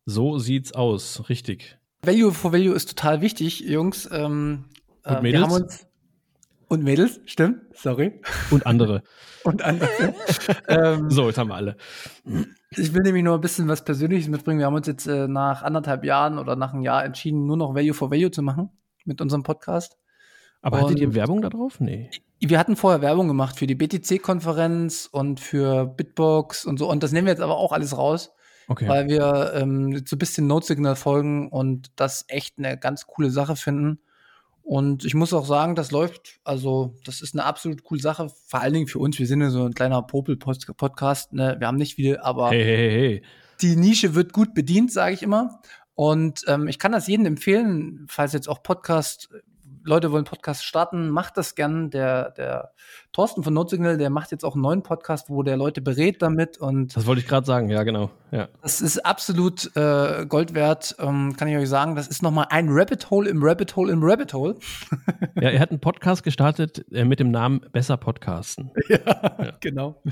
S1: So sieht's aus, richtig.
S2: Value for Value ist total wichtig, Jungs. Ähm,
S1: und äh, Mädels?
S2: Uns, und Mädels, stimmt, sorry.
S1: Und andere.
S2: und andere.
S1: ähm, so, jetzt haben wir alle.
S2: Ich will nämlich nur ein bisschen was Persönliches mitbringen. Wir haben uns jetzt äh, nach anderthalb Jahren oder nach einem Jahr entschieden, nur noch Value for Value zu machen mit unserem Podcast.
S1: Aber und hattet ihr Werbung da drauf? Nee.
S2: Wir hatten vorher Werbung gemacht für die BTC-Konferenz und für Bitbox und so. Und das nehmen wir jetzt aber auch alles raus. Okay. Weil wir ähm, so ein bisschen Note-Signal folgen und das echt eine ganz coole Sache finden. Und ich muss auch sagen, das läuft, also das ist eine absolut coole Sache, vor allen Dingen für uns. Wir sind ja so ein kleiner Popel-Podcast, ne? wir haben nicht viel, aber
S1: hey, hey, hey.
S2: die Nische wird gut bedient, sage ich immer. Und ähm, ich kann das jedem empfehlen, falls jetzt auch Podcast Leute wollen Podcast starten, macht das gern. Der, der Thorsten von Notsignal, der macht jetzt auch einen neuen Podcast, wo der Leute berät damit und.
S1: Das wollte ich gerade sagen, ja, genau. Ja.
S2: Das ist absolut äh, Gold wert, ähm, kann ich euch sagen. Das ist nochmal ein Rabbit Hole im Rabbit Hole im Rabbit Hole.
S1: ja, er hat einen Podcast gestartet äh, mit dem Namen Besser Podcasten.
S2: Ja, ja. genau.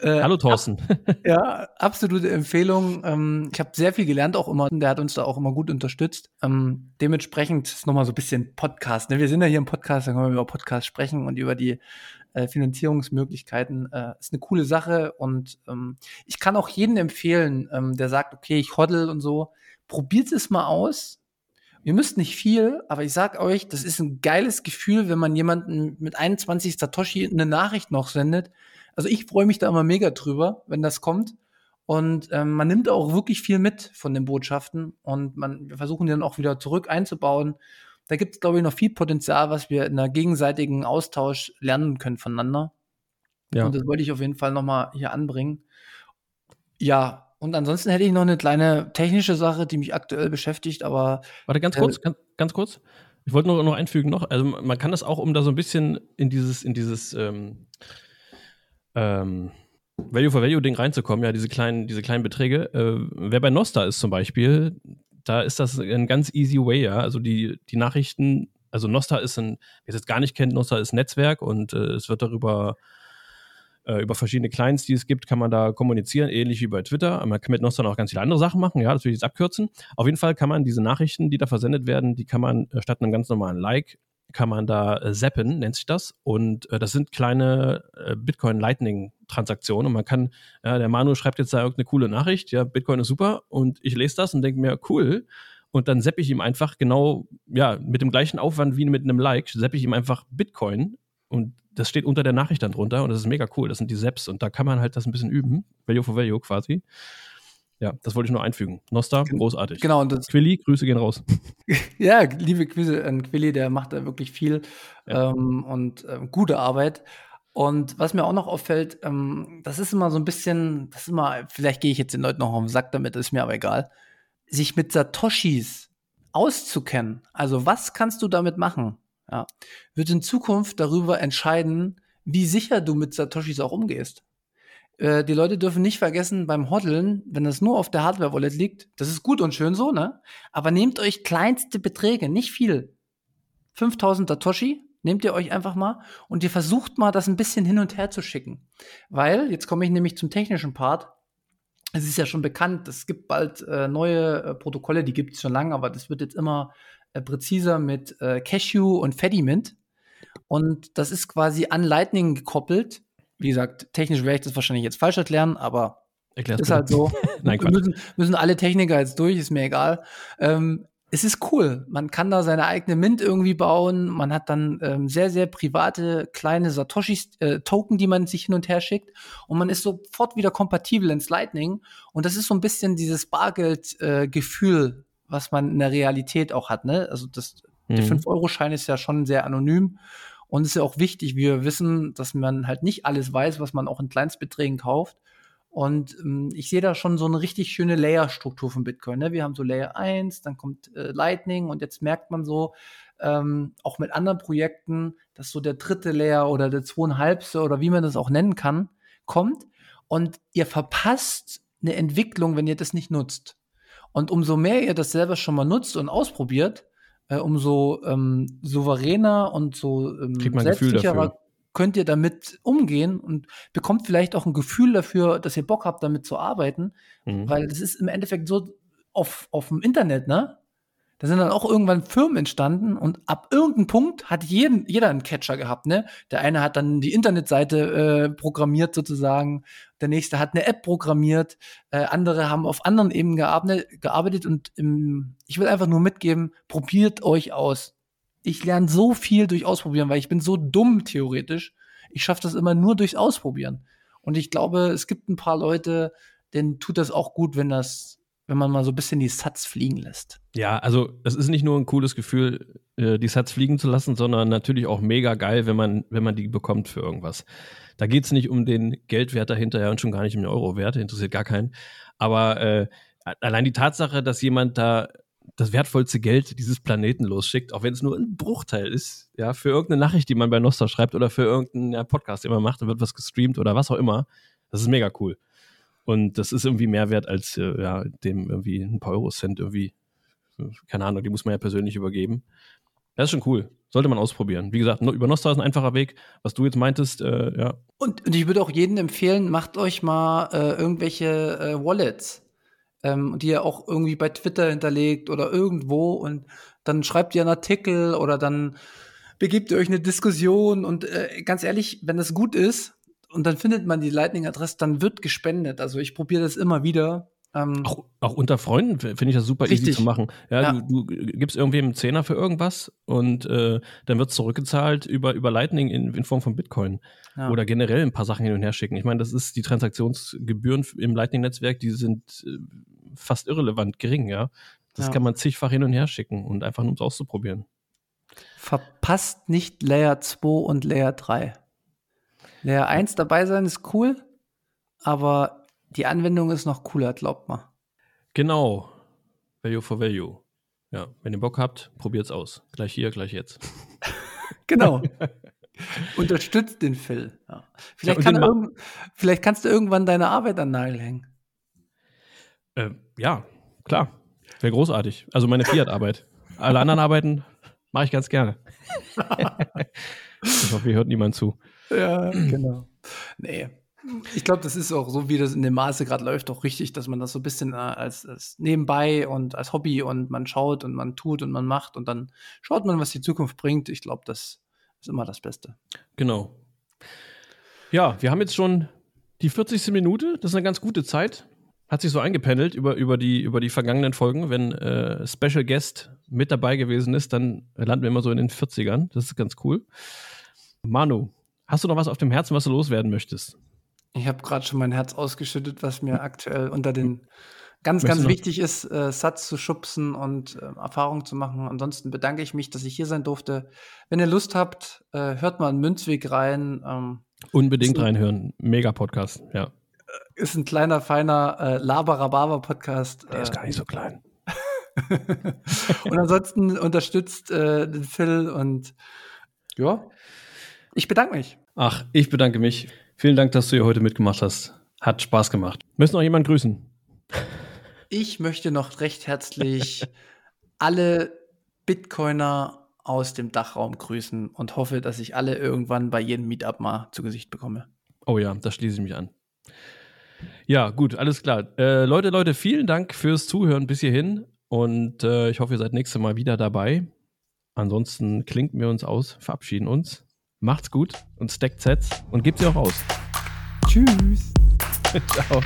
S1: Äh, Hallo Thorsten.
S2: Ab, ja, absolute Empfehlung. Ähm, ich habe sehr viel gelernt auch immer. Der hat uns da auch immer gut unterstützt. Ähm, dementsprechend ist nochmal so ein bisschen Podcast. Ne? Wir sind ja hier im Podcast, dann können wir über Podcast sprechen und über die äh, Finanzierungsmöglichkeiten. Äh, ist eine coole Sache und ähm, ich kann auch jeden empfehlen, ähm, der sagt, okay, ich hoddle und so, probiert es mal aus. Ihr müsst nicht viel, aber ich sag euch, das ist ein geiles Gefühl, wenn man jemanden mit 21 Satoshi eine Nachricht noch sendet. Also ich freue mich da immer mega drüber, wenn das kommt. Und ähm, man nimmt auch wirklich viel mit von den Botschaften und man, wir versuchen die dann auch wieder zurück einzubauen da gibt es, glaube ich, noch viel Potenzial, was wir in einer gegenseitigen Austausch lernen können voneinander. Ja. Und das wollte ich auf jeden Fall nochmal hier anbringen. Ja, und ansonsten hätte ich noch eine kleine technische Sache, die mich aktuell beschäftigt, aber.
S1: Warte, ganz kurz, äh, ganz, ganz kurz. Ich wollte nur noch einfügen noch, also man kann das auch, um da so ein bisschen in dieses, in dieses ähm, ähm, Value for Value Ding reinzukommen, ja, diese kleinen, diese kleinen Beträge. Äh, wer bei Nosta ist zum Beispiel, da ist das ein ganz easy way, ja. Also die, die Nachrichten, also Nosta ist ein, wer es jetzt gar nicht kennt, Nosta ist ein Netzwerk und äh, es wird darüber äh, über verschiedene Clients, die es gibt, kann man da kommunizieren, ähnlich wie bei Twitter. Man kann mit Nostra auch ganz viele andere Sachen machen, ja, das will ich jetzt abkürzen. Auf jeden Fall kann man diese Nachrichten, die da versendet werden, die kann man statt einem ganz normalen Like, kann man da äh, zappen, nennt sich das. Und äh, das sind kleine äh, Bitcoin Lightning Transaktionen. Und man kann, ja, der Manu schreibt jetzt da irgendeine coole Nachricht, ja, Bitcoin ist super. Und ich lese das und denke mir, cool. Und dann seppe ich ihm einfach genau, ja, mit dem gleichen Aufwand wie mit einem Like, seppe ich ihm einfach Bitcoin. Und das steht unter der Nachricht dann drunter und das ist mega cool. Das sind die Seps und da kann man halt das ein bisschen üben. Value for Value quasi. Ja, das wollte ich nur einfügen. Nostar, großartig.
S2: Genau.
S1: Und das Quilly, Grüße gehen raus.
S2: ja, liebe Grüße an Quilly, der macht da wirklich viel ja. ähm, und äh, gute Arbeit. Und was mir auch noch auffällt, ähm, das ist immer so ein bisschen, das ist immer, vielleicht gehe ich jetzt den Leuten noch auf den Sack damit, ist mir aber egal, sich mit Satoshis auszukennen. Also was kannst du damit machen? ja, wird in Zukunft darüber entscheiden, wie sicher du mit Satoshis auch umgehst. Äh, die Leute dürfen nicht vergessen, beim Hodeln, wenn das nur auf der Hardware-Wallet liegt, das ist gut und schön so, ne? Aber nehmt euch kleinste Beträge, nicht viel. 5000 Satoshi, nehmt ihr euch einfach mal und ihr versucht mal, das ein bisschen hin und her zu schicken. Weil, jetzt komme ich nämlich zum technischen Part, es ist ja schon bekannt, es gibt bald äh, neue äh, Protokolle, die gibt es schon lange, aber das wird jetzt immer äh, präziser mit äh, Cashew und Fedimint. Und das ist quasi an Lightning gekoppelt. Wie gesagt, technisch werde ich das wahrscheinlich jetzt falsch erklären, aber Erklär's ist halt so. Nein, müssen, müssen alle Techniker jetzt durch, ist mir egal. Ähm, es ist cool. Man kann da seine eigene Mint irgendwie bauen. Man hat dann ähm, sehr, sehr private kleine Satoshi-Token, äh, die man sich hin und her schickt. Und man ist sofort wieder kompatibel ins Lightning. Und das ist so ein bisschen dieses Bargeld-Gefühl, äh, was man in der Realität auch hat. Ne? Also das, mhm. der 5-Euro-Schein ist ja schon sehr anonym und ist ja auch wichtig. Wir wissen, dass man halt nicht alles weiß, was man auch in Kleinstbeträgen kauft. Und ähm, ich sehe da schon so eine richtig schöne Layer-Struktur von Bitcoin. Ne? Wir haben so Layer 1, dann kommt äh, Lightning und jetzt merkt man so, ähm, auch mit anderen Projekten, dass so der dritte Layer oder der zweieinhalbste oder wie man das auch nennen kann, kommt. Und ihr verpasst eine Entwicklung, wenn ihr das nicht nutzt. Und umso mehr ihr das selber schon mal nutzt und ausprobiert, äh, umso ähm, souveräner und so ähm, selbstsicherer könnt ihr damit umgehen und bekommt vielleicht auch ein Gefühl dafür, dass ihr Bock habt, damit zu arbeiten. Mhm. Weil das ist im Endeffekt so auf, auf dem Internet, ne? Da sind dann auch irgendwann Firmen entstanden und ab irgendeinem Punkt hat jeden, jeder einen Catcher gehabt, ne? Der eine hat dann die Internetseite äh, programmiert sozusagen, der nächste hat eine App programmiert, äh, andere haben auf anderen Ebenen gearbeitet, gearbeitet und im, ich will einfach nur mitgeben, probiert euch aus. Ich lerne so viel durch Ausprobieren, weil ich bin so dumm theoretisch. Ich schaffe das immer nur durchs Ausprobieren. Und ich glaube, es gibt ein paar Leute, denen tut das auch gut, wenn das wenn man mal so ein bisschen die Sats fliegen lässt.
S1: Ja, also es ist nicht nur ein cooles Gefühl, äh, die Sats fliegen zu lassen, sondern natürlich auch mega geil, wenn man, wenn man die bekommt für irgendwas. Da geht es nicht um den Geldwert dahinter und schon gar nicht um den Eurowert, interessiert gar keinen. Aber äh, allein die Tatsache, dass jemand da das wertvollste Geld dieses Planeten losschickt, auch wenn es nur ein Bruchteil ist, ja, für irgendeine Nachricht, die man bei Nostra schreibt oder für irgendeinen ja, Podcast, den man macht, da wird was gestreamt oder was auch immer. Das ist mega cool. Und das ist irgendwie mehr wert als äh, ja, dem irgendwie ein paar Eurocent irgendwie. Keine Ahnung, die muss man ja persönlich übergeben. Das ist schon cool. Sollte man ausprobieren. Wie gesagt, über Nostra ist ein einfacher Weg. Was du jetzt meintest, äh, ja.
S2: Und, und, ich würde auch jedem empfehlen, macht euch mal äh, irgendwelche äh, Wallets, ähm, die ihr auch irgendwie bei Twitter hinterlegt oder irgendwo und dann schreibt ihr einen Artikel oder dann begebt ihr euch eine Diskussion und äh, ganz ehrlich, wenn das gut ist, und dann findet man die Lightning-Adresse, dann wird gespendet. Also ich probiere das immer wieder.
S1: Ähm, auch, auch, unter Freunden finde ich das super richtig. easy zu machen. Ja, ja. Du, du, gibst irgendwie einen Zehner für irgendwas und äh, dann wird zurückgezahlt über, über Lightning in, in Form von Bitcoin. Ja. Oder generell ein paar Sachen hin und her schicken. Ich meine, das ist die Transaktionsgebühren im Lightning-Netzwerk, die sind äh, fast irrelevant gering, ja. Das kann man zigfach hin und her schicken und einfach nur um es auszuprobieren.
S2: Verpasst nicht Layer 2 und Layer 3. Layer 1 dabei sein ist cool, aber die Anwendung ist noch cooler, glaubt mal.
S1: Genau. Value for Value. Ja, wenn ihr Bock habt, probiert's aus. Gleich hier, gleich jetzt.
S2: genau. Unterstützt den Phil. Ja. Vielleicht, ja, kann vielleicht kannst du irgendwann deine Arbeit an den Nagel hängen.
S1: Äh, ja, klar. Wäre großartig. Also meine Fiat-Arbeit. Alle anderen Arbeiten mache ich ganz gerne. ich hoffe, hier hört niemand zu.
S2: Ja, genau. Nee. Ich glaube, das ist auch so, wie das in dem Maße gerade läuft, auch richtig, dass man das so ein bisschen äh, als, als, nebenbei und als Hobby und man schaut und man tut und man macht und dann schaut man, was die Zukunft bringt. Ich glaube, das ist immer das Beste.
S1: Genau. Ja, wir haben jetzt schon die 40. Minute. Das ist eine ganz gute Zeit. Hat sich so eingependelt über, über, die, über die vergangenen Folgen. Wenn äh, Special Guest mit dabei gewesen ist, dann landen wir immer so in den 40ern. Das ist ganz cool. Manu, hast du noch was auf dem Herzen, was du loswerden möchtest?
S2: Ich habe gerade schon mein Herz ausgeschüttet, was mir aktuell unter den ganz, ganz wichtig ist, äh, Satz zu schubsen und äh, Erfahrung zu machen. Ansonsten bedanke ich mich, dass ich hier sein durfte. Wenn ihr Lust habt, äh, hört mal in Münzweg rein. Ähm,
S1: Unbedingt reinhören. Mega Podcast, ja.
S2: Ist ein kleiner, feiner äh, Laber-Rhabarber-Podcast.
S1: Der ist gar nicht so klein.
S2: und ansonsten unterstützt äh, den Phil und ja, ich bedanke mich.
S1: Ach, ich bedanke mich. Vielen Dank, dass du hier heute mitgemacht hast. Hat Spaß gemacht. Müssen noch jemand grüßen?
S2: Ich möchte noch recht herzlich alle Bitcoiner aus dem Dachraum grüßen und hoffe, dass ich alle irgendwann bei jedem Meetup mal zu Gesicht bekomme.
S1: Oh ja, da schließe ich mich an. Ja, gut, alles klar. Äh, Leute, Leute, vielen Dank fürs Zuhören bis hierhin und äh, ich hoffe, ihr seid nächstes Mal wieder dabei. Ansonsten klinken wir uns aus, verabschieden uns. Macht's gut und stackt Sets und gebt sie auch aus.
S2: Tschüss.
S1: Ciao.